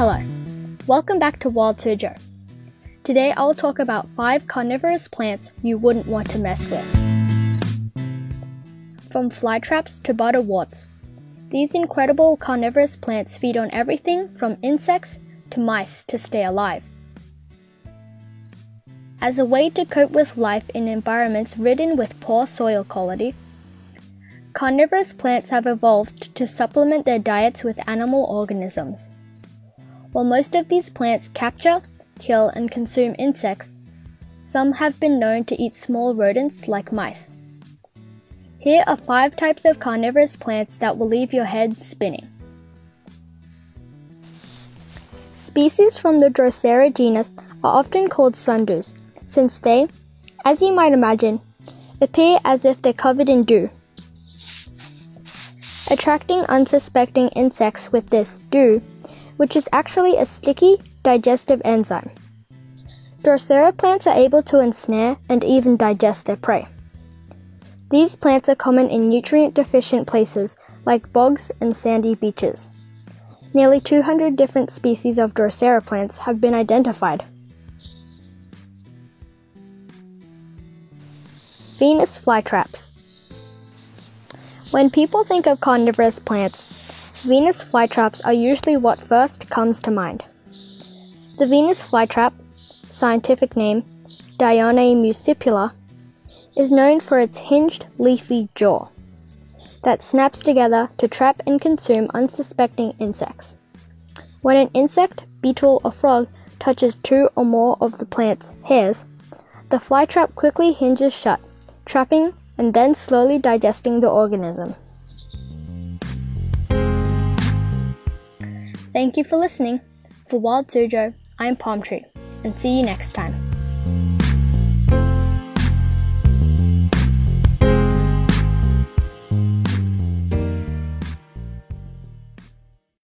Hello, welcome back to Wild Suzhou. Today I'll talk about 5 carnivorous plants you wouldn't want to mess with. From flytraps to butterworts, these incredible carnivorous plants feed on everything from insects to mice to stay alive. As a way to cope with life in environments ridden with poor soil quality, carnivorous plants have evolved to supplement their diets with animal organisms. While most of these plants capture, kill, and consume insects, some have been known to eat small rodents like mice. Here are five types of carnivorous plants that will leave your head spinning. Species from the Drosera genus are often called sundews, since they, as you might imagine, appear as if they're covered in dew. Attracting unsuspecting insects with this dew which is actually a sticky, digestive enzyme. Drosera plants are able to ensnare and even digest their prey. These plants are common in nutrient deficient places like bogs and sandy beaches. Nearly 200 different species of Drosera plants have been identified. Venus flytraps. When people think of carnivorous plants, Venus flytraps are usually what first comes to mind. The Venus flytrap, scientific name Dionaea muscipula, is known for its hinged, leafy jaw that snaps together to trap and consume unsuspecting insects. When an insect, beetle, or frog touches two or more of the plant's hairs, the flytrap quickly hinges shut, trapping and then slowly digesting the organism. Thank you for listening. For Wild Suzhou, I'm Palm Tree, and see you next time.